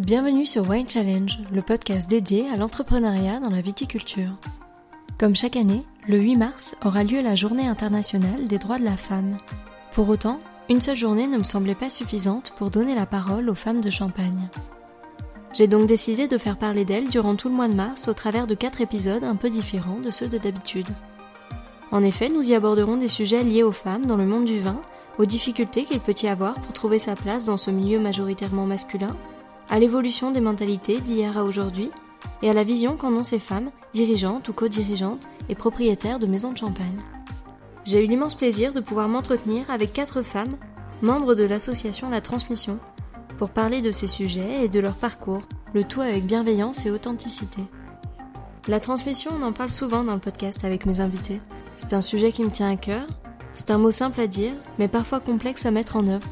Bienvenue sur Wine Challenge, le podcast dédié à l'entrepreneuriat dans la viticulture. Comme chaque année, le 8 mars aura lieu la Journée internationale des droits de la femme. Pour autant, une seule journée ne me semblait pas suffisante pour donner la parole aux femmes de Champagne. J'ai donc décidé de faire parler d'elles durant tout le mois de mars au travers de quatre épisodes un peu différents de ceux de d'habitude. En effet, nous y aborderons des sujets liés aux femmes dans le monde du vin, aux difficultés qu'il peut y avoir pour trouver sa place dans ce milieu majoritairement masculin, à l'évolution des mentalités d'hier à aujourd'hui, et à la vision qu'en ont ces femmes, dirigeantes ou co-dirigeantes et propriétaires de maisons de champagne. J'ai eu l'immense plaisir de pouvoir m'entretenir avec quatre femmes, membres de l'association La Transmission, pour parler de ces sujets et de leur parcours, le tout avec bienveillance et authenticité. La transmission, on en parle souvent dans le podcast avec mes invités. C'est un sujet qui me tient à cœur, c'est un mot simple à dire, mais parfois complexe à mettre en œuvre.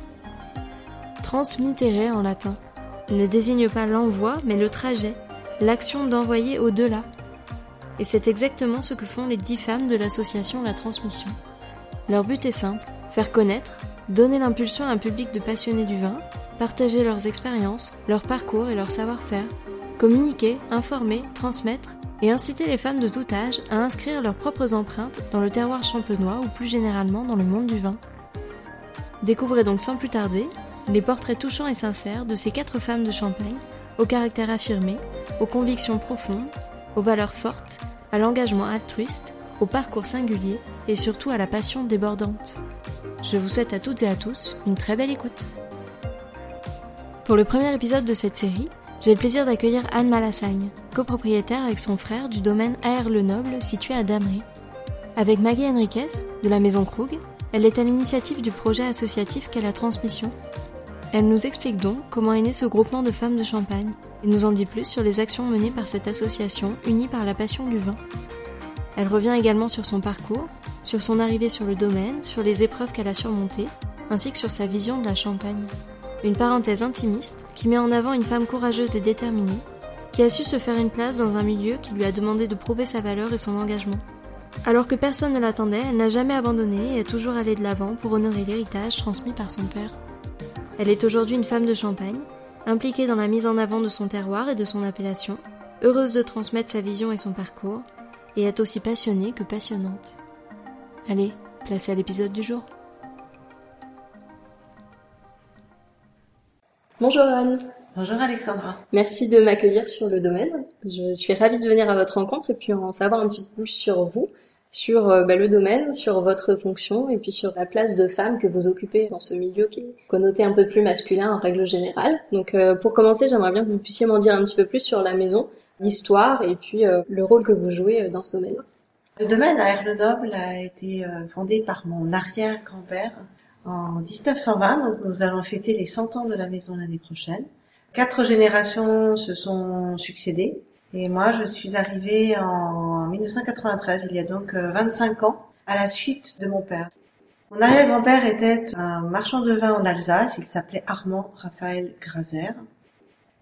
Transmittere en latin ne désigne pas l'envoi, mais le trajet, l'action d'envoyer au-delà. Et c'est exactement ce que font les dix femmes de l'association La Transmission. Leur but est simple, faire connaître, donner l'impulsion à un public de passionnés du vin partager leurs expériences, leur parcours et leur savoir-faire, communiquer, informer, transmettre et inciter les femmes de tout âge à inscrire leurs propres empreintes dans le terroir champenois ou plus généralement dans le monde du vin. Découvrez donc sans plus tarder les portraits touchants et sincères de ces quatre femmes de Champagne, au caractère affirmé, aux convictions profondes, aux valeurs fortes, à l'engagement altruiste, au parcours singulier et surtout à la passion débordante. Je vous souhaite à toutes et à tous une très belle écoute. Pour le premier épisode de cette série, j'ai le plaisir d'accueillir Anne Malassagne, copropriétaire avec son frère du domaine AR Le Noble situé à Damery. Avec Maggie Henriquez, de la Maison Krug, elle est à l'initiative du projet associatif qu'est la transmission. Elle nous explique donc comment est né ce groupement de femmes de Champagne et nous en dit plus sur les actions menées par cette association unie par la passion du vin. Elle revient également sur son parcours, sur son arrivée sur le domaine, sur les épreuves qu'elle a surmontées, ainsi que sur sa vision de la Champagne une parenthèse intimiste qui met en avant une femme courageuse et déterminée, qui a su se faire une place dans un milieu qui lui a demandé de prouver sa valeur et son engagement. Alors que personne ne l'attendait, elle n'a jamais abandonné et est toujours allée de l'avant pour honorer l'héritage transmis par son père. Elle est aujourd'hui une femme de Champagne, impliquée dans la mise en avant de son terroir et de son appellation, heureuse de transmettre sa vision et son parcours, et est aussi passionnée que passionnante. Allez, placez à l'épisode du jour. Bonjour Anne. Bonjour Alexandra. Merci de m'accueillir sur le domaine. Je suis ravie de venir à votre rencontre et puis en savoir un petit peu plus sur vous, sur euh, bah, le domaine, sur votre fonction et puis sur la place de femme que vous occupez dans ce milieu qui est connoté un peu plus masculin en règle générale. Donc euh, pour commencer, j'aimerais bien que vous puissiez m'en dire un petit peu plus sur la maison, l'histoire et puis euh, le rôle que vous jouez dans ce domaine. Le domaine à le Noble a été fondé par mon arrière-grand-père en 1920, donc nous allons fêter les 100 ans de la maison l'année prochaine. Quatre générations se sont succédées et moi je suis arrivée en 1993, il y a donc 25 euh, ans, à la suite de mon père. Mon arrière-grand-père était un marchand de vin en Alsace, il s'appelait Armand Raphaël Graser.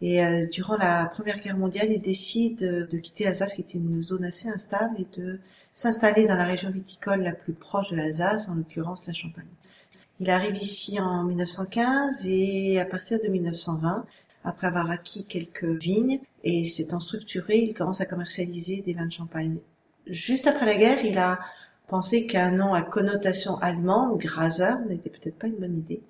Et euh, durant la Première Guerre mondiale, il décide de quitter Alsace, qui était une zone assez instable, et de s'installer dans la région viticole la plus proche de l'Alsace, en l'occurrence la Champagne. Il arrive ici en 1915 et à partir de 1920, après avoir acquis quelques vignes et s'étant structuré, il commence à commercialiser des vins de champagne. Juste après la guerre, il a pensé qu'un nom à connotation allemande, Graser, n'était peut-être pas une bonne idée.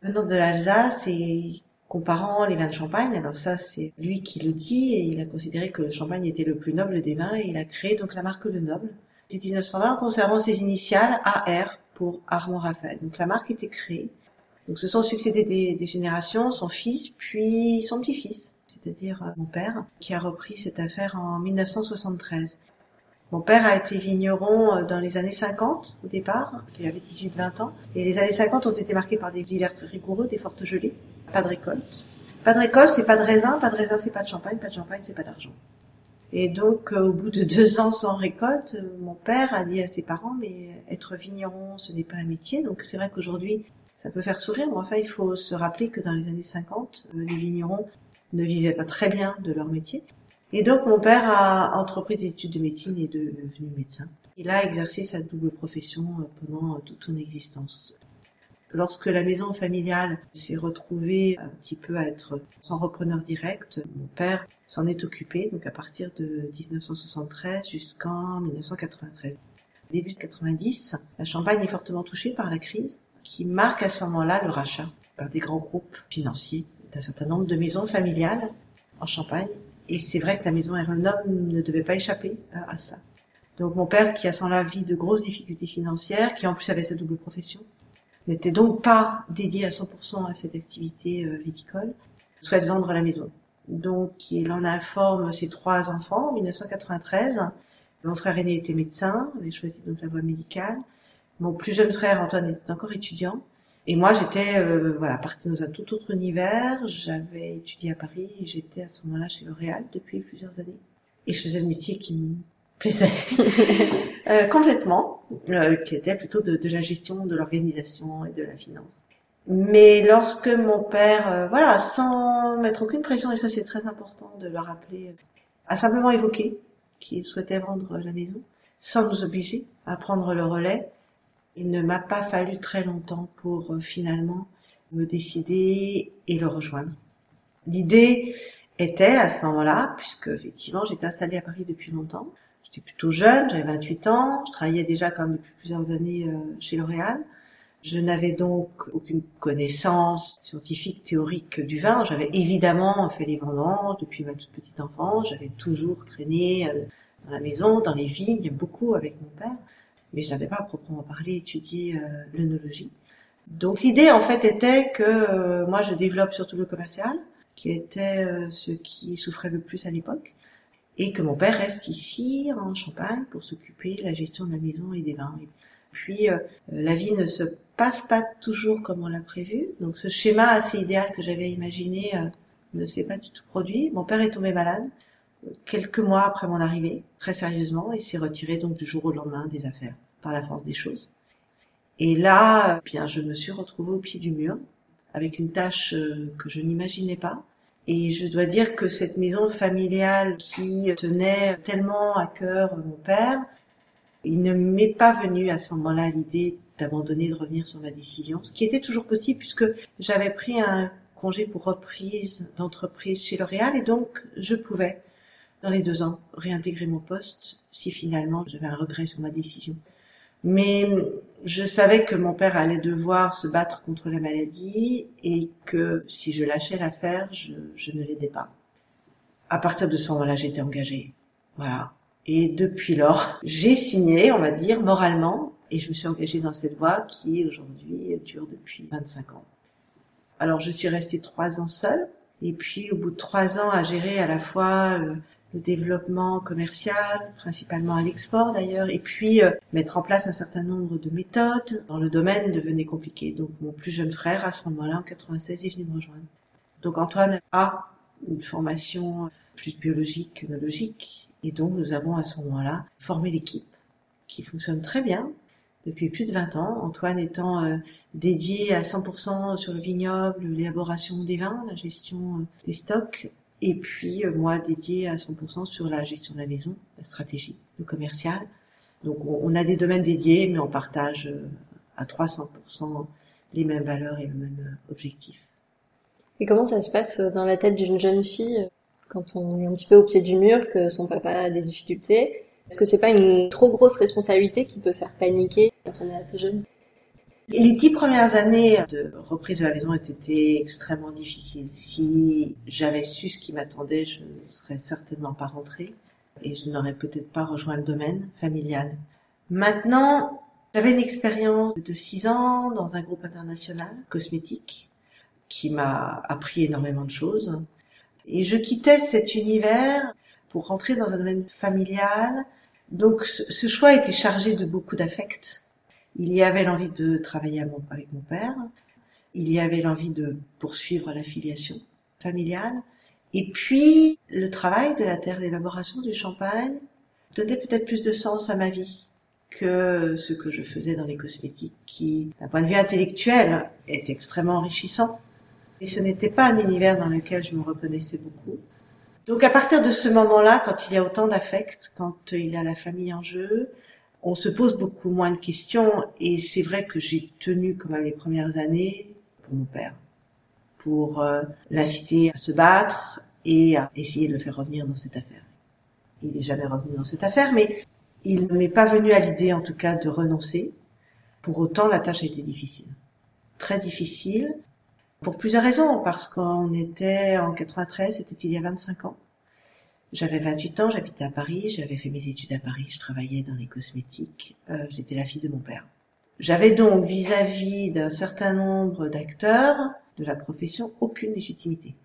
Venant de l'Alsace et comparant les vins de champagne, alors ça c'est lui qui le dit et il a considéré que le champagne était le plus noble des vins et il a créé donc la marque Le Noble. C'est 1920 en conservant ses initiales AR pour Armand Raphaël. Donc la marque était créée. Donc se sont succédés des, générations, son fils, puis son petit-fils, c'est-à-dire euh, mon père, qui a repris cette affaire en 1973. Mon père a été vigneron euh, dans les années 50 au départ, il avait 18-20 ans, et les années 50 ont été marquées par des hivers rigoureux, des fortes gelées, pas de récolte. Pas de récolte, c'est pas de raisin, pas de raisin, c'est pas de champagne, pas de champagne, c'est pas d'argent. Et donc, euh, au bout de deux ans sans récolte, mon père a dit à ses parents, mais être vigneron, ce n'est pas un métier. Donc, c'est vrai qu'aujourd'hui, ça peut faire sourire, mais enfin, il faut se rappeler que dans les années 50, euh, les vignerons ne vivaient pas très bien de leur métier. Et donc, mon père a entrepris des études de médecine et est devenu médecin. Il a exercé sa double profession pendant toute son existence. Lorsque la maison familiale s'est retrouvée un petit peu à être sans repreneur direct, mon père s'en est occupé, donc à partir de 1973 jusqu'en 1993. Début de 90, la Champagne est fortement touchée par la crise qui marque à ce moment-là le rachat par des grands groupes financiers d'un certain nombre de maisons familiales en Champagne. Et c'est vrai que la maison Erlenhomme ne devait pas échapper à, à cela. Donc mon père, qui a sans la vie de grosses difficultés financières, qui en plus avait sa double profession, n'était donc pas dédié à 100% à cette activité euh, viticole, souhaite vendre la maison. Donc il en informe ses trois enfants en 1993. Mon frère aîné était médecin, avait choisi donc la voie médicale. Mon plus jeune frère Antoine était encore étudiant. Et moi, j'étais euh, voilà partie dans un tout autre univers. J'avais étudié à Paris et j'étais à ce moment-là chez L'Oréal depuis plusieurs années. Et je faisais le métier qui me plaisait euh, complètement, euh, qui était plutôt de, de la gestion, de l'organisation et de la finance. Mais lorsque mon père, euh, voilà, sans mettre aucune pression, et ça c'est très important de le rappeler, a simplement évoqué qu'il souhaitait vendre la maison, sans nous obliger à prendre le relais, il ne m'a pas fallu très longtemps pour euh, finalement me décider et le rejoindre. L'idée était à ce moment-là, puisque effectivement j'étais installée à Paris depuis longtemps, j'étais plutôt jeune, j'avais 28 ans, je travaillais déjà comme depuis plusieurs années euh, chez L'Oréal. Je n'avais donc aucune connaissance scientifique, théorique du vin. J'avais évidemment fait les vendanges depuis ma toute petite enfance. J'avais toujours traîné euh, dans la maison, dans les vignes, beaucoup avec mon père mais je n'avais pas à proprement parler étudié euh, l'œnologie. Donc l'idée en fait était que euh, moi je développe surtout le commercial, qui était euh, ce qui souffrait le plus à l'époque, et que mon père reste ici en Champagne pour s'occuper de la gestion de la maison et des vins. Et puis la vie ne se passe pas toujours comme on l'a prévu, donc ce schéma assez idéal que j'avais imaginé ne s'est pas du tout produit. Mon père est tombé malade quelques mois après mon arrivée, très sérieusement, et s'est retiré donc du jour au lendemain des affaires par la force des choses. Et là, bien, je me suis retrouvée au pied du mur avec une tâche euh, que je n'imaginais pas. Et je dois dire que cette maison familiale qui tenait tellement à cœur mon père, il ne m'est pas venu à ce moment-là l'idée d'abandonner, de revenir sur ma décision, ce qui était toujours possible puisque j'avais pris un congé pour reprise d'entreprise chez L'Oréal et donc je pouvais, dans les deux ans, réintégrer mon poste si finalement j'avais un regret sur ma décision. Mais je savais que mon père allait devoir se battre contre la maladie et que si je lâchais l'affaire, je, je ne l'aidais pas. À partir de ce moment-là, j'étais engagée. Voilà. Et depuis lors, j'ai signé, on va dire, moralement, et je me suis engagée dans cette voie qui aujourd'hui dure depuis 25 ans. Alors je suis restée trois ans seule, et puis au bout de trois ans à gérer à la fois le développement commercial, principalement à l'export d'ailleurs, et puis euh, mettre en place un certain nombre de méthodes dans le domaine devenait compliqué. Donc mon plus jeune frère, à ce moment-là, en 96, est venu me rejoindre. Donc Antoine a une formation plus biologique que logique, et donc nous avons à ce moment-là formé l'équipe qui fonctionne très bien depuis plus de 20 ans. Antoine étant euh, dédié à 100% sur le vignoble, l'élaboration des vins, la gestion euh, des stocks, et puis, euh, moi, dédié à 100% sur la gestion de la maison, la stratégie, le commercial. Donc, on a des domaines dédiés, mais on partage euh, à 300% les mêmes valeurs et le même euh, objectif. Et comment ça se passe dans la tête d'une jeune fille quand on est un petit peu au pied du mur, que son papa a des difficultés? Est-ce que c'est pas une trop grosse responsabilité qui peut faire paniquer quand on est assez jeune? Les dix premières années de reprise de la maison étaient extrêmement difficiles. Si j'avais su ce qui m'attendait, je ne serais certainement pas rentrée et je n'aurais peut-être pas rejoint le domaine familial. Maintenant, j'avais une expérience de six ans dans un groupe international cosmétique qui m'a appris énormément de choses. Et je quittais cet univers pour rentrer dans un domaine familial. Donc ce choix était chargé de beaucoup d'affects il y avait l'envie de travailler avec mon père. Il y avait l'envie de poursuivre la filiation familiale. Et puis, le travail de la terre d'élaboration du champagne donnait peut-être plus de sens à ma vie que ce que je faisais dans les cosmétiques, qui, d'un point de vue intellectuel, est extrêmement enrichissant. Et ce n'était pas un univers dans lequel je me reconnaissais beaucoup. Donc à partir de ce moment-là, quand il y a autant d'affects, quand il y a la famille en jeu, on se pose beaucoup moins de questions et c'est vrai que j'ai tenu quand même les premières années pour mon père, pour euh, l'inciter à se battre et à essayer de le faire revenir dans cette affaire. Il n'est jamais revenu dans cette affaire, mais il ne m'est pas venu à l'idée en tout cas de renoncer. Pour autant, la tâche a été difficile. Très difficile, pour plusieurs raisons, parce qu'on était en 93, c'était il y a 25 ans. J'avais 28 ans, j'habitais à Paris, j'avais fait mes études à Paris, je travaillais dans les cosmétiques, euh, j'étais la fille de mon père. J'avais donc vis-à-vis d'un certain nombre d'acteurs de la profession aucune légitimité.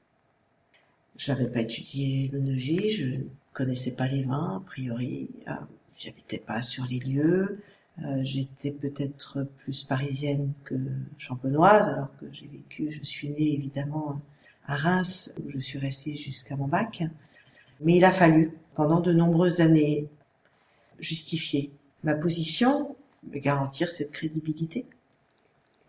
Je n'avais pas étudié l'onologie, je connaissais pas les vins, a priori, euh, j'habitais pas sur les lieux, euh, j'étais peut-être plus parisienne que champenoise, alors que j'ai vécu, je suis née évidemment à Reims, où je suis restée jusqu'à mon bac. Mais il a fallu, pendant de nombreuses années, justifier ma position, et garantir cette crédibilité.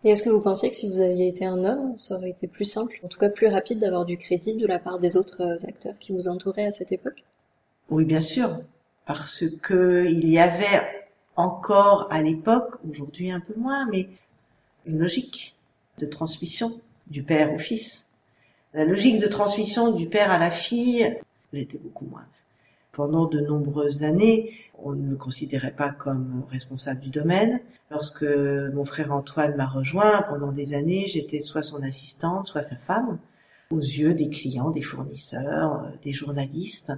Et est-ce que vous pensez que si vous aviez été un homme, ça aurait été plus simple, en tout cas plus rapide d'avoir du crédit de la part des autres euh, acteurs qui vous entouraient à cette époque? Oui, bien sûr, parce que il y avait encore à l'époque, aujourd'hui un peu moins, mais une logique de transmission du père au fils. La logique de transmission du père à la fille l'était beaucoup moins. Pendant de nombreuses années, on ne me considérait pas comme responsable du domaine. Lorsque mon frère Antoine m'a rejoint, pendant des années, j'étais soit son assistante, soit sa femme, aux yeux des clients, des fournisseurs, des journalistes.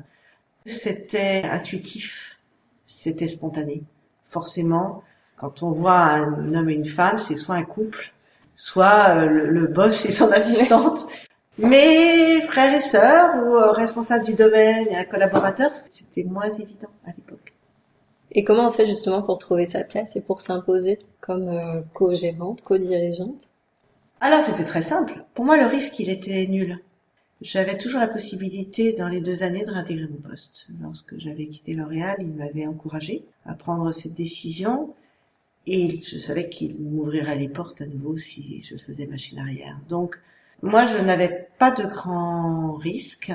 C'était intuitif, c'était spontané. Forcément, quand on voit un homme et une femme, c'est soit un couple, soit euh, le boss et son assistante. Mais frères et sœurs ou euh, responsables du domaine et un collaborateur, c'était moins évident à l'époque. Et comment on fait justement pour trouver sa place et pour s'imposer comme euh, co-gérante, co-dirigeante? Alors c'était très simple. Pour moi, le risque, il était nul. J'avais toujours la possibilité dans les deux années de réintégrer mon poste. Lorsque j'avais quitté L'Oréal, il m'avait encouragé à prendre cette décision et je savais qu'il m'ouvrirait les portes à nouveau si je faisais machine arrière. Donc, moi, je n'avais pas de grands risques.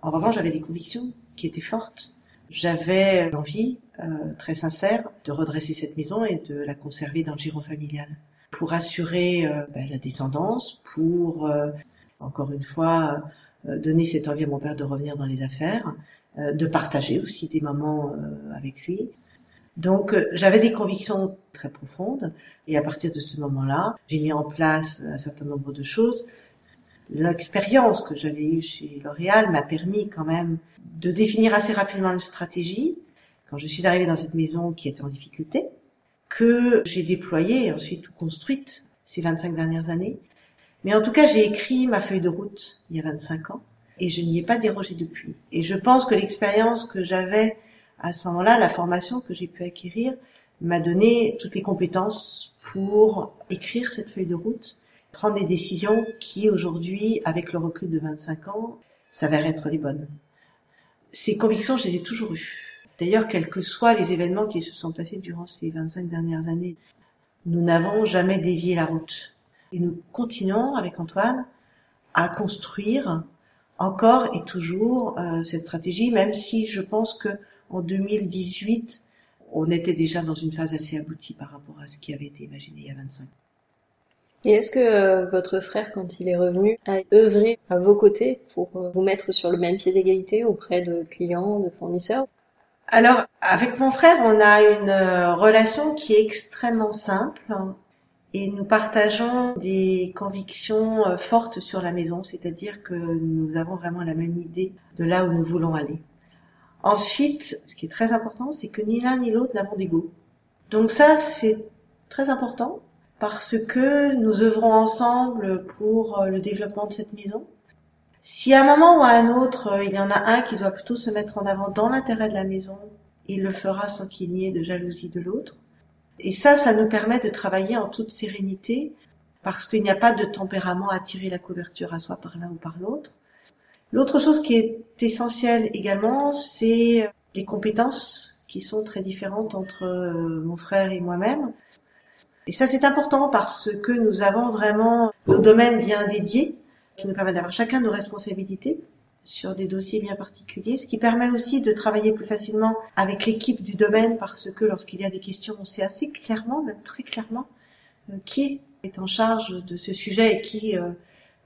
En revanche, j'avais des convictions qui étaient fortes. J'avais l'envie euh, très sincère de redresser cette maison et de la conserver dans le giron familial pour assurer euh, ben, la descendance, pour euh, encore une fois donner cette envie à mon père de revenir dans les affaires, de partager aussi des moments avec lui. Donc j'avais des convictions très profondes et à partir de ce moment-là, j'ai mis en place un certain nombre de choses l'expérience que j'avais eue chez L'Oréal m'a permis quand même de définir assez rapidement une stratégie quand je suis arrivée dans cette maison qui était en difficulté, que j'ai déployée et ensuite construite ces 25 dernières années. Mais en tout cas, j'ai écrit ma feuille de route il y a 25 ans et je n'y ai pas dérogé depuis. Et je pense que l'expérience que j'avais à ce moment-là, la formation que j'ai pu acquérir, m'a donné toutes les compétences pour écrire cette feuille de route prendre des décisions qui aujourd'hui, avec le recul de 25 ans, s'avèrent être les bonnes. Ces convictions, je les ai toujours eues. D'ailleurs, quels que soient les événements qui se sont passés durant ces 25 dernières années, nous n'avons jamais dévié la route. Et nous continuons, avec Antoine, à construire encore et toujours euh, cette stratégie, même si je pense que en 2018, on était déjà dans une phase assez aboutie par rapport à ce qui avait été imaginé il y a 25 ans. Et est-ce que euh, votre frère, quand il est revenu, a œuvré à vos côtés pour euh, vous mettre sur le même pied d'égalité auprès de clients, de fournisseurs? Alors, avec mon frère, on a une euh, relation qui est extrêmement simple et nous partageons des convictions fortes sur la maison, c'est-à-dire que nous avons vraiment la même idée de là où nous voulons aller. Ensuite, ce qui est très important, c'est que ni l'un ni l'autre n'avons d'ego. Donc ça, c'est très important parce que nous œuvrons ensemble pour euh, le développement de cette maison. Si à un moment ou à un autre, euh, il y en a un qui doit plutôt se mettre en avant dans l'intérêt de la maison, il le fera sans qu'il n'y ait de jalousie de l'autre. Et ça, ça nous permet de travailler en toute sérénité, parce qu'il n'y a pas de tempérament à tirer la couverture à soi par l'un ou par l'autre. L'autre chose qui est essentielle également, c'est les compétences qui sont très différentes entre euh, mon frère et moi-même. Et ça, c'est important parce que nous avons vraiment nos domaines bien dédiés qui nous permettent d'avoir chacun nos responsabilités. sur des dossiers bien particuliers, ce qui permet aussi de travailler plus facilement avec l'équipe du domaine parce que lorsqu'il y a des questions, on sait assez clairement, même très clairement, euh, qui est en charge de ce sujet et qui euh,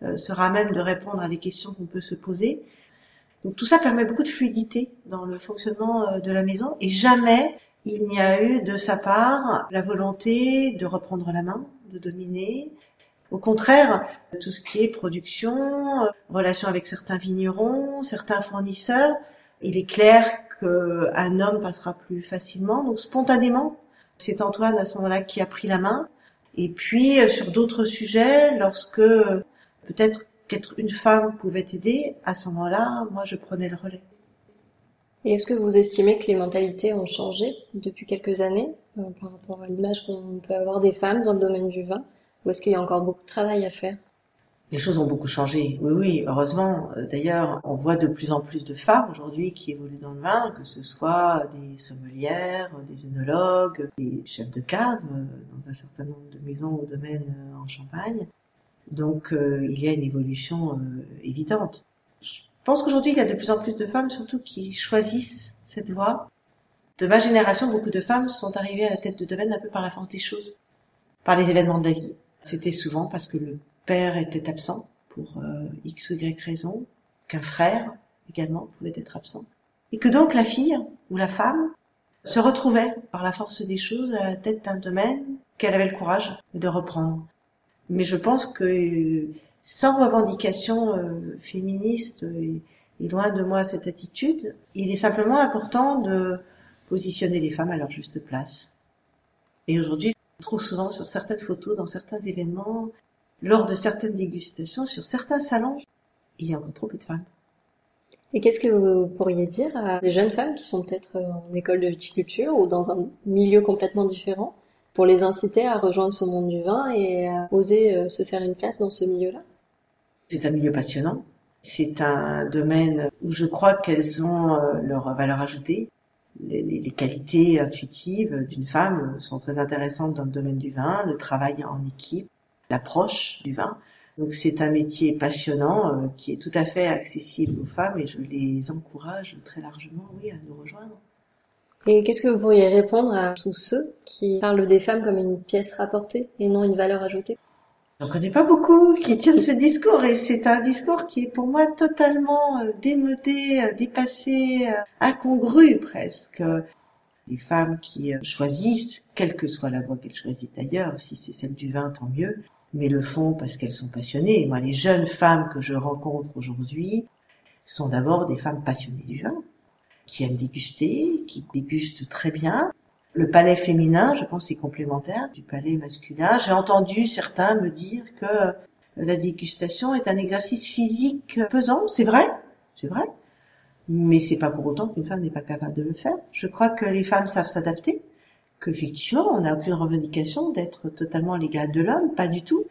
euh, sera même de répondre à des questions qu'on peut se poser. Donc tout ça permet beaucoup de fluidité dans le fonctionnement de la maison et jamais il n'y a eu de sa part la volonté de reprendre la main, de dominer. Au contraire, tout ce qui est production, relation avec certains vignerons, certains fournisseurs, il est clair qu'un homme passera plus facilement. Donc spontanément, c'est Antoine à ce moment-là qui a pris la main. Et puis sur d'autres sujets, lorsque peut-être qu'être une femme pouvait aider, à ce moment-là, moi je prenais le relais. Et est-ce que vous estimez que les mentalités ont changé depuis quelques années euh, par rapport à l'image qu'on peut avoir des femmes dans le domaine du vin Ou est-ce qu'il y a encore beaucoup de travail à faire? Les choses ont beaucoup changé. Oui, oui, heureusement. Euh, d'ailleurs, on voit de plus en plus de femmes aujourd'hui qui évoluent dans le vin, que ce soit des sommelières, des œnologues, des chefs de cave euh, dans un certain nombre de maisons ou domaines en Champagne. Donc, il y a une évolution évidente. Pense qu'aujourd'hui, il y a de plus en plus de femmes, surtout, qui choisissent cette voie. De ma génération, beaucoup de femmes sont arrivées à la tête de domaine un peu par la force des choses, par les événements de la vie. C'était souvent parce que le père était absent pour euh, x ou y raison, qu'un frère également pouvait être absent, et que donc la fille ou la femme se retrouvait par la force des choses à la tête d'un domaine qu'elle avait le courage de reprendre. Mais je pense que sans revendication euh, féministe et, loin de moi cette attitude, il est simplement important de positionner les femmes à leur juste place. Et aujourd'hui, trop souvent sur certaines photos, dans certains événements, lors de certaines dégustations, sur certains salons, il y a encore trop peu de femmes. Et qu'est-ce que vous pourriez dire à des jeunes femmes qui sont peut-être en école de viticulture ou dans un milieu complètement différent pour les inciter à rejoindre ce monde du vin et à oser euh, se faire une place dans ce milieu-là? C'est un milieu passionnant. C'est un domaine où je crois qu'elles ont euh, leur valeur ajoutée. Les, qualités intuitives d'une femme sont très intéressantes dans le domaine du vin, le travail en équipe, l'approche du vin. Donc c'est un métier passionnant euh, qui est tout à fait accessible aux femmes et je les encourage très largement, oui, à nous rejoindre. Et qu'est-ce que vous pourriez répondre à tous ceux qui parlent des femmes comme une pièce rapportée et non une valeur ajoutée? J'en connais pas beaucoup qui tiennent ce discours et c'est un discours qui est pour moi totalement euh, démodé, euh, dépassé, euh, incongru presque. Les femmes qui choisissent, quelle que soit la voie qu'elles choisissent d'ailleurs, si c'est celle du vin, tant mieux, mais le font parce qu'elles sont passionnées. Moi, les jeunes femmes que je rencontre aujourd'hui sont d'abord des femmes passionnées du vin, qui aiment déguster, qui dégustent très bien, le palais féminin, je pense, est complémentaire du palais masculin. J'ai entendu certains me dire que la dégustation est un exercice physique pesant. C'est vrai, c'est vrai. Mais c'est pas pour autant qu'une femme n'est pas capable de le faire. Je crois que les femmes savent s'adapter, qu'effectivement, on n'a aucune revendication d'être totalement l'égal de l'homme, pas du tout.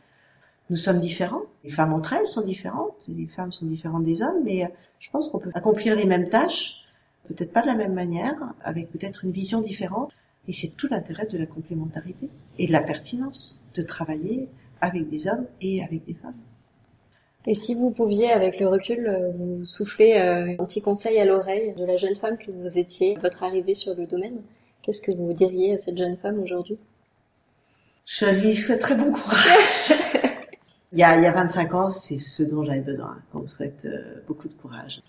Nous sommes différents. Les femmes entre elles sont différentes, les femmes sont différentes des hommes, mais je pense qu'on peut accomplir les mêmes tâches, peut-être pas de la même manière, avec peut-être une vision différente. Et c'est tout l'intérêt de la complémentarité et de la pertinence de travailler avec des hommes et avec des femmes. Et si vous pouviez, avec le recul, euh, vous souffler euh, un petit conseil à l'oreille de la jeune femme que vous étiez, votre arrivée sur le domaine, qu'est-ce que vous diriez à cette jeune femme aujourd'hui? Je lui souhaiterais bon courage. il, y a, il y a 25 ans, c'est ce dont j'avais besoin, qu'on me souhaite euh, beaucoup de courage.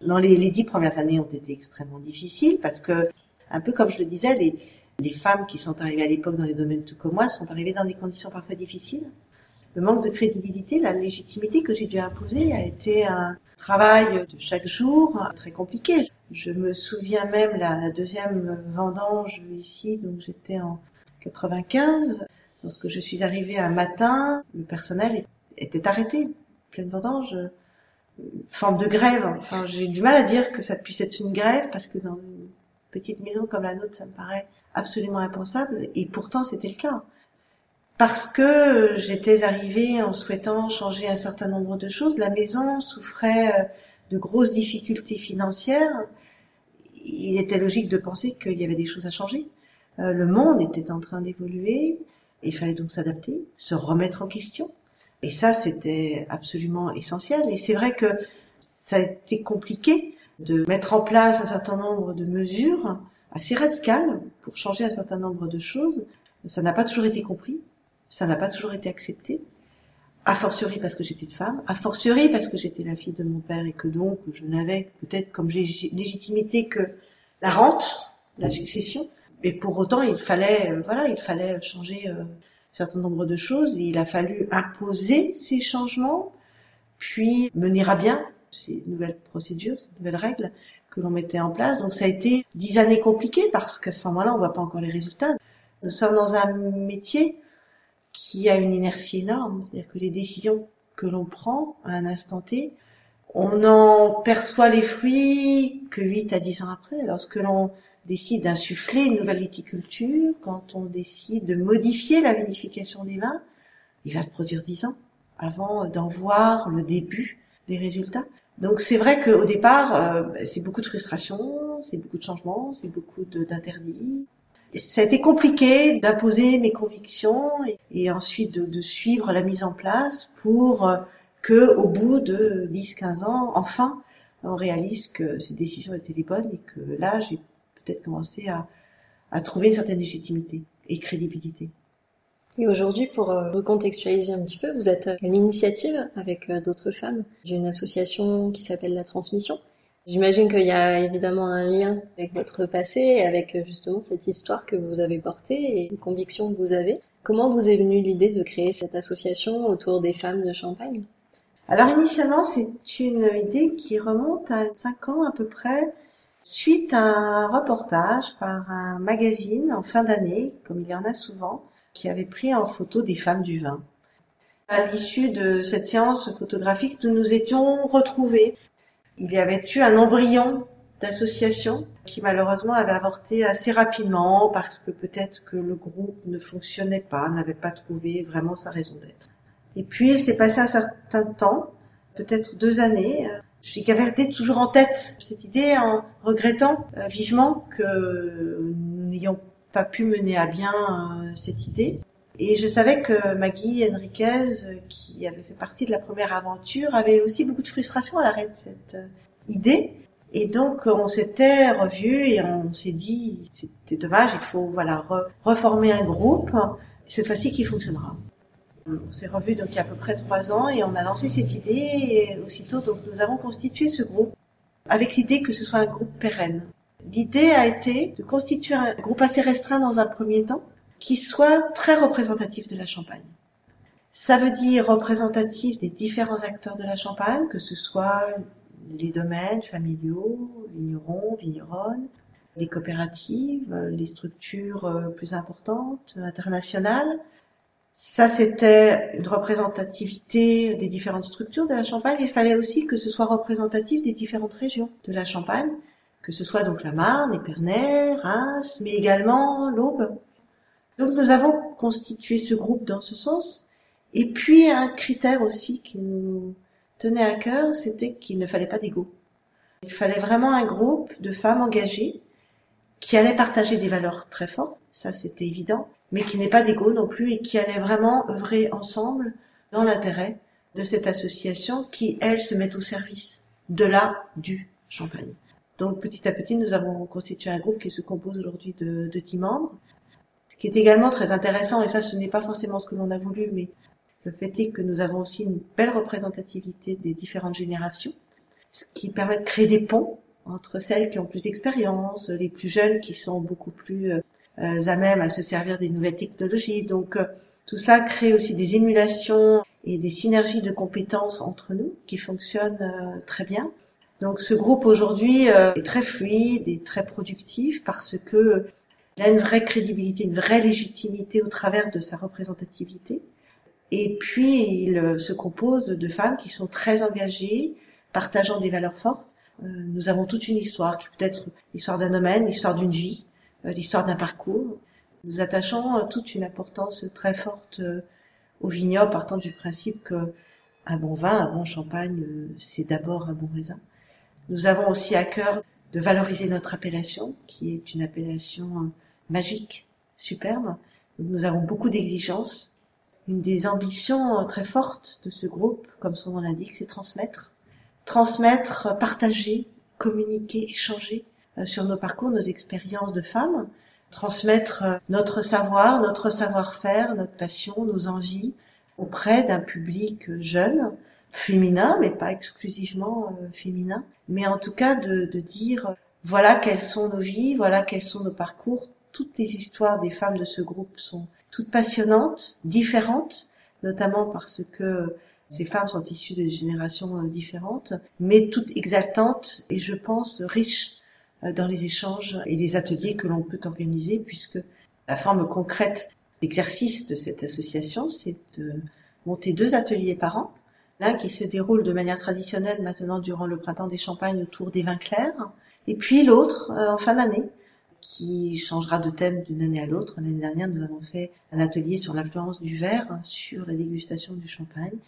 Non, les, les dix premières années ont été extrêmement difficiles parce que un peu comme je le disais, les, les femmes qui sont arrivées à l'époque dans les domaines tout comme moi sont arrivées dans des conditions parfois difficiles. Le manque de crédibilité, la légitimité que j'ai dû imposer a été un travail de chaque jour très compliqué. Je me souviens même la, deuxième vendange ici, donc j'étais en 95. Lorsque je suis arrivée un matin, le personnel était arrêté. Pleine vendange, forme de grève. Enfin, j'ai du mal à dire que ça puisse être une grève parce que dans petite maison comme la nôtre, ça me paraît absolument impensable. Et pourtant, c'était le cas. Parce que j'étais arrivée en souhaitant changer un certain nombre de choses. La maison souffrait euh, de grosses difficultés financières. Il était logique de penser qu'il y avait des choses à changer. Euh, le monde était en train d'évoluer. Il fallait donc s'adapter, se remettre en question. Et ça, c'était absolument essentiel. Et c'est vrai que Ça a été compliqué de mettre en place un certain nombre de mesures assez radicales pour changer un certain nombre de choses. Ça n'a pas toujours été compris, ça n'a pas toujours été accepté. A fortiori parce que j'étais une femme, a fortiori parce que j'étais la fille de mon père et que donc je n'avais peut-être comme légitimité que la rente, la succession. Et pour autant, il fallait, euh, voilà, il fallait changer euh, un certain nombre de choses. il a fallu imposer ces changements, puis mener à bien ces nouvelles procédures, ces nouvelles règles que l'on mettait en place. Donc ça a été dix années compliquées parce qu'à ce moment-là, on voit pas encore les résultats. Nous sommes dans un métier qui a une inertie énorme, c'est-à-dire que les décisions que l'on prend à un instant T, on n'en perçoit les fruits que 8 à 10 ans après, lorsque l'on décide d'insuffler une nouvelle viticulture, quand on décide de modifier la vinification des vins, il va se produire 10 ans avant d'en voir le début des résultats. Donc c'est vrai qu'au départ, euh, c'est beaucoup de frustration, c'est beaucoup de changements, c'est beaucoup d'interdits. Ça a été compliqué d'imposer mes convictions et, ensuite de, de, suivre la mise en place pour euh, que au bout de 10-15 ans, enfin, on réalise que ces décisions étaient les bonnes et que là, j'ai peut-être commencé à, à trouver une certaine légitimité et crédibilité. Et aujourd'hui, pour euh, recontextualiser un petit peu, vous êtes à l'initiative avec euh, d'autres femmes d'une association qui s'appelle La Transmission. J'imagine qu'il y a évidemment un lien avec votre passé avec euh, justement cette histoire que vous avez portée et les convictions que vous avez. Comment vous est venue l'idée de créer cette association autour des femmes de Champagne? Alors initialement, c'est une idée qui remonte à 5 ans à peu près, suite à un reportage par un magazine en fin d'année, comme il y en a souvent, qui avait pris en photo des femmes du vin. À l'issue de cette séance photographique, nous nous étions retrouvés. Il y avait eu un embryon d'association qui malheureusement avait avorté assez rapidement parce que peut-être que le groupe ne fonctionnait pas, n'avait pas trouvé vraiment sa raison d'être. Et puis il s'est passé un certain temps, peut-être deux années. J'ai gardé toujours en tête cette idée en regrettant euh, vivement que n'ayons pas pu mener à bien euh, cette idée. Et je savais que Maggie Henriquez, euh, qui avait fait partie de la première aventure, avait aussi beaucoup de frustration à l'arrêt de cette euh, idée. Et donc on s'était revu et on s'est dit c'était dommage, il faut voilà reformer un groupe cette fois-ci qui fonctionnera. On s'est revu donc il y a à peu près trois ans et on a lancé cette idée et aussitôt donc nous avons constitué ce groupe avec l'idée que ce soit un groupe pérenne. L'idée a été de constituer un groupe assez restreint dans un premier temps, qui soit très représentatif de la Champagne. Ça veut dire représentatif des différents acteurs de la Champagne, que ce soit les domaines familiaux, vignerons, vigneronnes, les coopératives, les structures euh, plus importantes, internationales. Ça, c'était une représentativité des différentes structures de la Champagne. Il fallait aussi que ce soit représentatif des différentes régions de la Champagne, que ce soit donc la Marne, Épernay, Reims, mais également l'Aube. Donc nous avons constitué ce groupe dans ce sens. Et puis un critère aussi qui nous tenait à cœur, c'était qu'il ne fallait pas d'ego. Il fallait vraiment un groupe de femmes engagées qui allaient partager des valeurs très fortes, ça c'était évident, mais qui n'est pas d'ego non plus et qui allaient vraiment œuvrer ensemble dans l'intérêt de cette association qui, elle, se met au service de la du champagne. Donc petit à petit, nous avons constitué un groupe qui se compose aujourd'hui de, de 10 membres. Ce qui est également très intéressant, et ça ce n'est pas forcément ce que l'on a voulu, mais le fait est que nous avons aussi une belle représentativité des différentes générations, ce qui permet de créer des ponts entre celles qui ont plus d'expérience, les plus jeunes qui sont beaucoup plus euh, à même à se servir des nouvelles technologies. Donc euh, tout ça crée aussi des émulations et des synergies de compétences entre nous qui fonctionnent euh, très bien. Donc ce groupe aujourd'hui euh, est très fluide et très productif parce que il a une vraie crédibilité, une vraie légitimité au travers de sa représentativité. Et puis il euh, se compose de femmes qui sont très engagées, partageant des valeurs fortes. Euh, nous avons toute une histoire qui peut être l'histoire d'un domaine, l'histoire d'une vie, l'histoire d'un parcours. Nous attachons toute une importance très forte au vignoble, partant du principe que un bon vin, un bon champagne, c'est d'abord un bon raisin. Nous avons aussi à cœur de valoriser notre appellation, qui est une appellation euh, magique, superbe. Nous avons beaucoup d'exigences. Une des ambitions euh, très fortes de ce groupe, comme son nom l'indique, c'est transmettre. transmettre, partager, communiquer, échanger euh, sur nos parcours, nos expériences de femmes, transmettre euh, notre savoir, notre savoir-faire, notre passion, nos envies auprès d'un public jeune, féminin, mais pas exclusivement euh, féminin, mais en tout cas de, de dire voilà quelles sont nos vies, voilà quels sont nos parcours. Toutes les histoires des femmes de ce groupe sont toutes passionnantes, différentes, notamment parce que ces femmes sont issues de générations différentes, mais toutes exaltantes et je pense riches euh, dans les échanges et les ateliers que l'on peut organiser, puisque la forme concrète d'exercice de cette association, c'est de monter deux ateliers par an. L'un qui se déroule de manière traditionnelle maintenant durant le printemps des Champagnes autour des vins clairs, et puis l'autre euh, en fin d'année qui changera de thème d'une année à l'autre. L'année dernière, nous avons fait un atelier sur l'influence du verre sur la dégustation du champagne.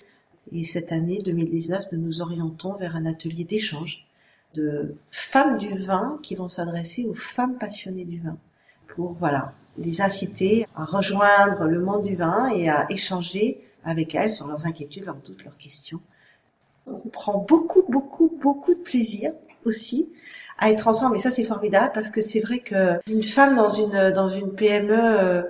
Et cette année 2019, nous nous orientons vers un atelier d'échange de femmes du vin qui vont s'adresser aux femmes passionnées du vin pour voilà les inciter à rejoindre le monde du vin et à échanger avec elles sur leurs inquiétudes, leurs doutes, leurs questions. On prend beaucoup, beaucoup, beaucoup de plaisir aussi à être ensemble et ça c'est formidable parce que c'est vrai que une femme dans une dans une PME euh,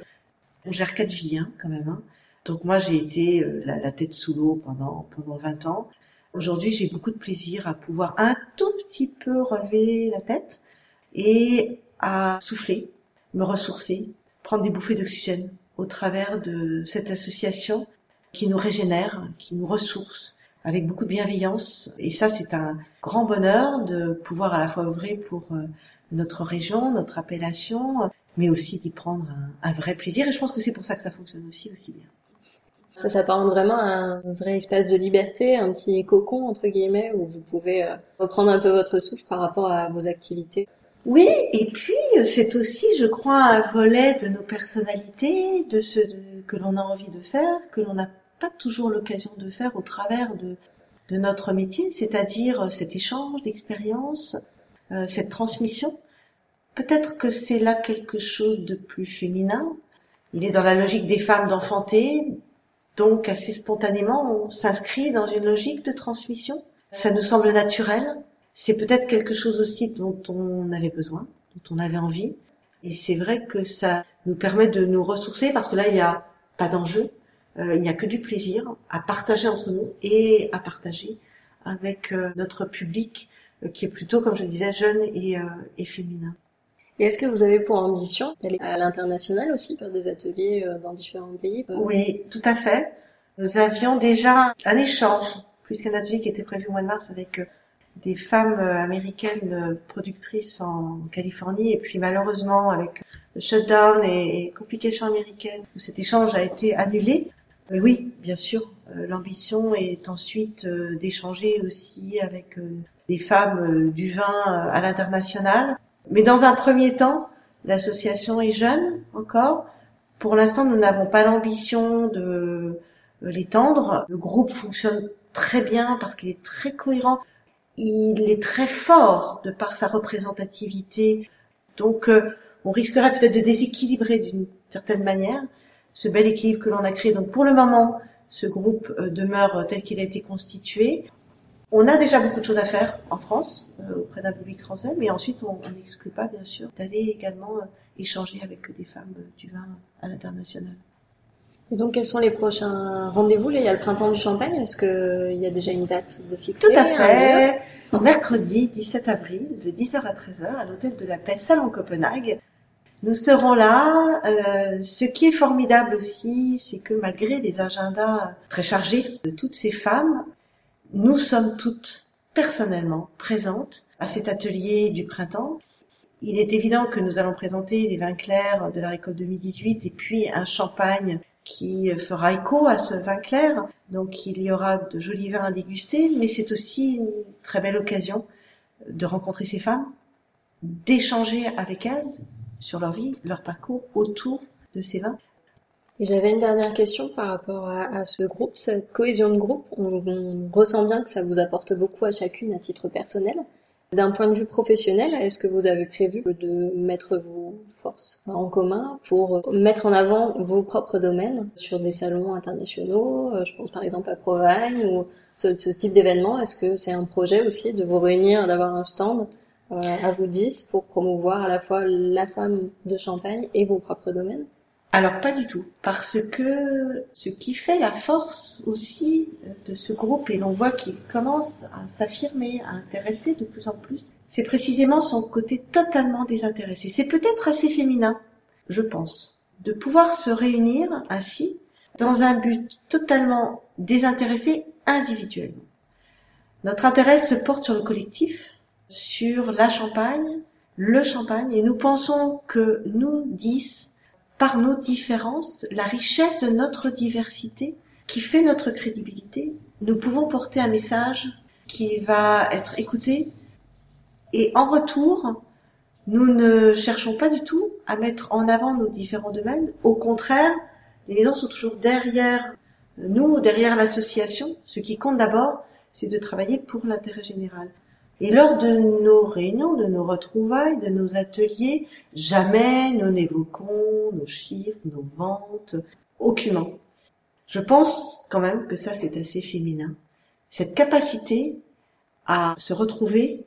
on gère quatre vies hein, quand même. Hein. Donc moi j'ai été euh, la, la, tête sous l'eau pendant pendant 20 ans. Aujourd'hui, j'ai beaucoup de plaisir à pouvoir un tout petit peu relever la tête et à souffler, me ressourcer, prendre des bouffées d'oxygène au travers de cette association qui nous régénère, qui nous ressource avec beaucoup de bienveillance. Et ça, c'est un grand bonheur de pouvoir à la fois œuvrer pour euh, notre région, notre appellation, mais aussi d'y prendre un, un vrai plaisir. Et je pense que c'est pour ça que ça fonctionne aussi aussi bien. Ça s'apparente vraiment à un vrai espace de liberté, un petit cocon entre guillemets où vous pouvez euh, reprendre un peu votre souffle par rapport à vos activités. Oui, et puis euh, c'est aussi, je crois, un volet de nos personnalités, de ce que l'on a envie de faire, que l'on n'a pas toujours l'occasion de faire au travers de, de notre métier, c'est-à-dire euh, cet échange d'expériences, cette transmission. Peut-être que c'est là quelque chose de plus féminin. Il est dans la logique des femmes d'enfanter, donc assez spontanément, on s'inscrit dans une logique de transmission. Ça nous semble naturel. C'est peut-être quelque chose aussi dont on avait besoin, dont on avait envie. Et c'est vrai que ça nous permet de nous ressourcer parce que là, il n'y a pas d'enjeu. Euh, il n'y a que du plaisir à partager entre nous et à partager avec euh, notre public euh, qui est plutôt, comme je disais, jeune et, et féminin. Et est-ce que vous avez pour ambition d'aller à l'international aussi, faire des ateliers dans différents pays Oui, tout à fait. Nous avions déjà un échange, plus qu'un atelier qui était prévu au mois de mars avec des femmes américaines productrices en Californie et puis malheureusement avec le shutdown et, complications américaines où cet échange a été annulé. Oui, bien sûr, l'ambition est ensuite d'échanger aussi avec des femmes du vin à l'international mais dans un premier temps, l'association est jeune encore. Pour l'instant, nous n'avons pas l'ambition de l'étendre. Le groupe fonctionne très bien parce qu'il est très cohérent. Il est très fort de par sa représentativité. Donc, euh, on risquerait peut-être de déséquilibrer d'une certaine manière ce bel équilibre que l'on a créé. Donc, pour le moment, ce groupe euh, demeure tel qu'il a été constitué. On a déjà beaucoup de choses à faire en France, euh, auprès d'un public français, mais ensuite on n'exclut pas, bien sûr, d'aller également euh, échanger avec des femmes euh, du vin à l'international. Et donc, quels sont les prochains rendez-vous? Il y a le printemps du Champagne. Est-ce qu'il y a déjà une date de fixée? Tout à fait. Mercredi 17 avril, de 10h à 13h, à l'hôtel de la Paix, Salon Copenhague. Nous serons là. Euh, ce qui est formidable aussi, c'est que malgré les agendas très chargés de toutes ces femmes, nous sommes toutes personnellement présentes à cet atelier du printemps. Il est évident que nous allons présenter les vins clairs de la récolte 2018 et puis un champagne qui fera écho à ce vin clair. Donc il y aura de jolis vins à déguster, mais c'est aussi une très belle occasion de rencontrer ces femmes, d'échanger avec elles sur leur vie, leur parcours autour de ces vins. J'avais une dernière question par rapport à, ce groupe, cette cohésion de groupe. On, ressent bien que ça vous apporte beaucoup à chacune à titre personnel. D'un point de vue professionnel, est-ce que vous avez prévu de mettre vos forces en commun pour mettre en avant vos propres domaines sur des salons internationaux euh, Je pense par exemple à Provence ou ce, type d'événement? Est-ce que c'est un projet aussi de vous réunir, d'avoir un stand euh, à vous 10 pour promouvoir à la fois la femme de Champagne et vos propres domaines alors pas du tout, parce que ce qui fait la force aussi de ce groupe, et l'on voit qu'il commence à s'affirmer, à intéresser de plus en plus, c'est précisément son côté totalement désintéressé. C'est peut-être assez féminin, je pense, de pouvoir se réunir ainsi dans un but totalement désintéressé individuellement. Notre intérêt se porte sur le collectif, sur la Champagne, le Champagne, et nous pensons que nous, dix, par nos différences, la richesse de notre diversité qui fait notre crédibilité, nous pouvons porter un message qui va être écouté et en retour, nous ne cherchons pas du tout à mettre en avant nos différents domaines. Au contraire, les maisons sont toujours derrière nous, derrière l'association. Ce qui compte d'abord, c'est de travailler pour l'intérêt général. Et lors de nos réunions, de nos retrouvailles, de nos ateliers, jamais nous n'évoquons nos chiffres, nos ventes, aucunement. Je pense quand même que ça c'est assez féminin. Cette capacité à se retrouver,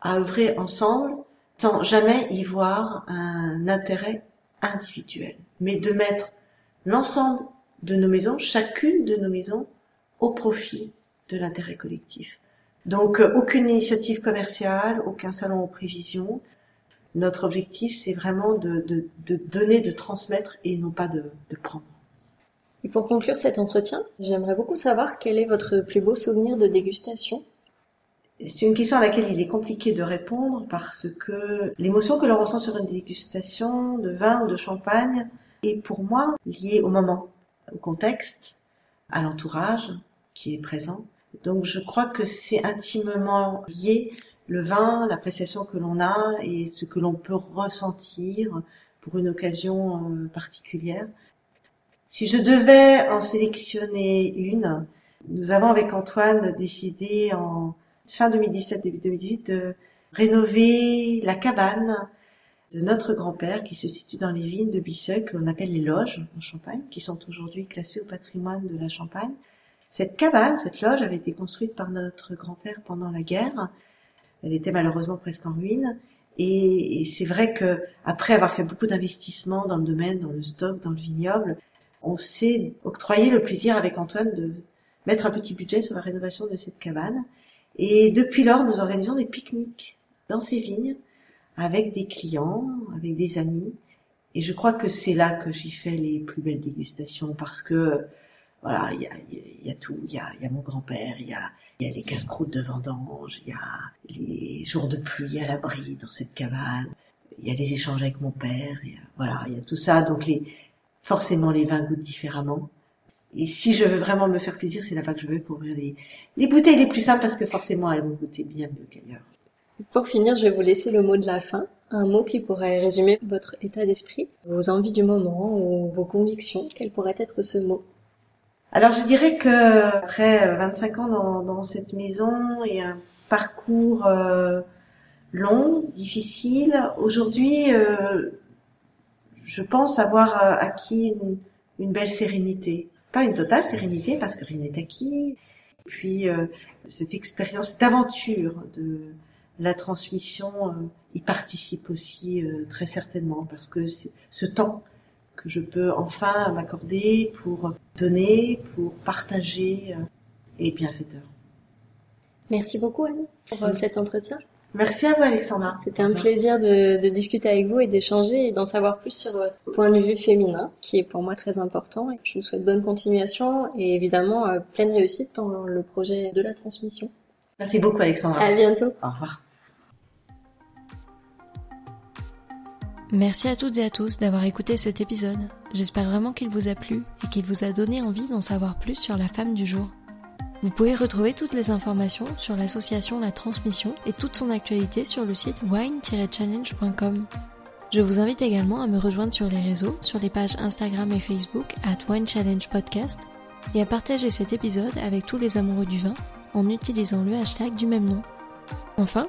à œuvrer ensemble, sans jamais y voir un intérêt individuel, mais de mettre l'ensemble de nos maisons, chacune de nos maisons, au profit de l'intérêt collectif. Donc euh, aucune initiative commerciale, aucun salon aux prévisions. Notre objectif, c'est vraiment de, donner, de transmettre et non pas de, prendre. Et pour conclure cet entretien, j'aimerais beaucoup savoir quel est votre plus beau souvenir de dégustation. C'est une question à laquelle il est compliqué de répondre parce que l'émotion que l'on ressent sur une dégustation de vin ou de champagne est pour moi liée au moment, au contexte, à l'entourage qui est présent. Donc je crois que c'est intimement lié le vin, l'appréciation que l'on a et ce que l'on peut ressentir pour une occasion euh, particulière. Si je devais en sélectionner une, nous avons avec Antoine décidé en fin 2017, début 2018 de rénover la cabane de notre grand-père qui se situe dans les vignes de Bisseuil que l'on appelle les loges en Champagne, qui sont aujourd'hui classées au patrimoine de la Champagne. Cette cabane, cette loge avait été construite par notre grand-père pendant la guerre. Elle était malheureusement presque en ruine. Et, c'est vrai que après avoir fait beaucoup d'investissements dans le domaine, dans le stock, dans le vignoble, on s'est octroyé le plaisir avec Antoine de mettre un petit budget sur la rénovation de cette cabane. Et depuis lors, nous organisons des pique-niques dans ces vignes avec des clients, avec des amis. Et je crois que c'est là que j'y fais les plus belles dégustations parce que voilà, il y a, y a, tout. Il y a, y a mon grand-père, il y a, y a les casse-croûtes de vendange, il y a les jours de pluie à l'abri dans cette cabane, il y a les échanges avec mon père, voilà, il y a tout ça. Donc les, forcément les vins goûtent différemment. Et si je veux vraiment me faire plaisir, c'est là-bas que je vais pour ouvrir les, les bouteilles les plus simples parce que forcément elles vont goûter bien mieux qu'ailleurs. Pour finir, je vais vous laisser le mot de la fin. Un mot qui pourrait résumer votre état d'esprit, vos envies du moment ou vos convictions. Quel pourrait être ce mot? Alors je dirais que après 25 ans dans, dans cette maison et un parcours euh, long, difficile, aujourd'hui euh, je pense avoir euh, acquis une, une, belle sérénité. Pas une totale sérénité parce que rien n'est acquis. Puis cette expérience, cette aventure de la transmission y participe aussi très certainement parce que ce temps que je peux enfin m'accorder pour donner, pour partager euh, et bienfaiteur. Merci beaucoup Anne pour euh, cet entretien. Merci à vous Alexandra. C'était un plaisir de, de, discuter avec vous et d'échanger et d'en savoir plus sur votre point de vue féminin qui est pour moi très important. Et je vous souhaite bonne continuation et évidemment euh, pleine réussite dans le projet de la transmission. Merci beaucoup Alexandra. À bientôt. Au revoir. Merci à toutes et à tous d'avoir écouté cet épisode. J'espère vraiment qu'il vous a plu et qu'il vous a donné envie d'en savoir plus sur la femme du jour. Vous pouvez retrouver toutes les informations sur l'association La Transmission et toute son actualité sur le site wine-challenge.com. Je vous invite également à me rejoindre sur les réseaux, sur les pages Instagram et Facebook at Wine Podcast et à partager cet épisode avec tous les amoureux du vin en utilisant le hashtag du même nom. Enfin,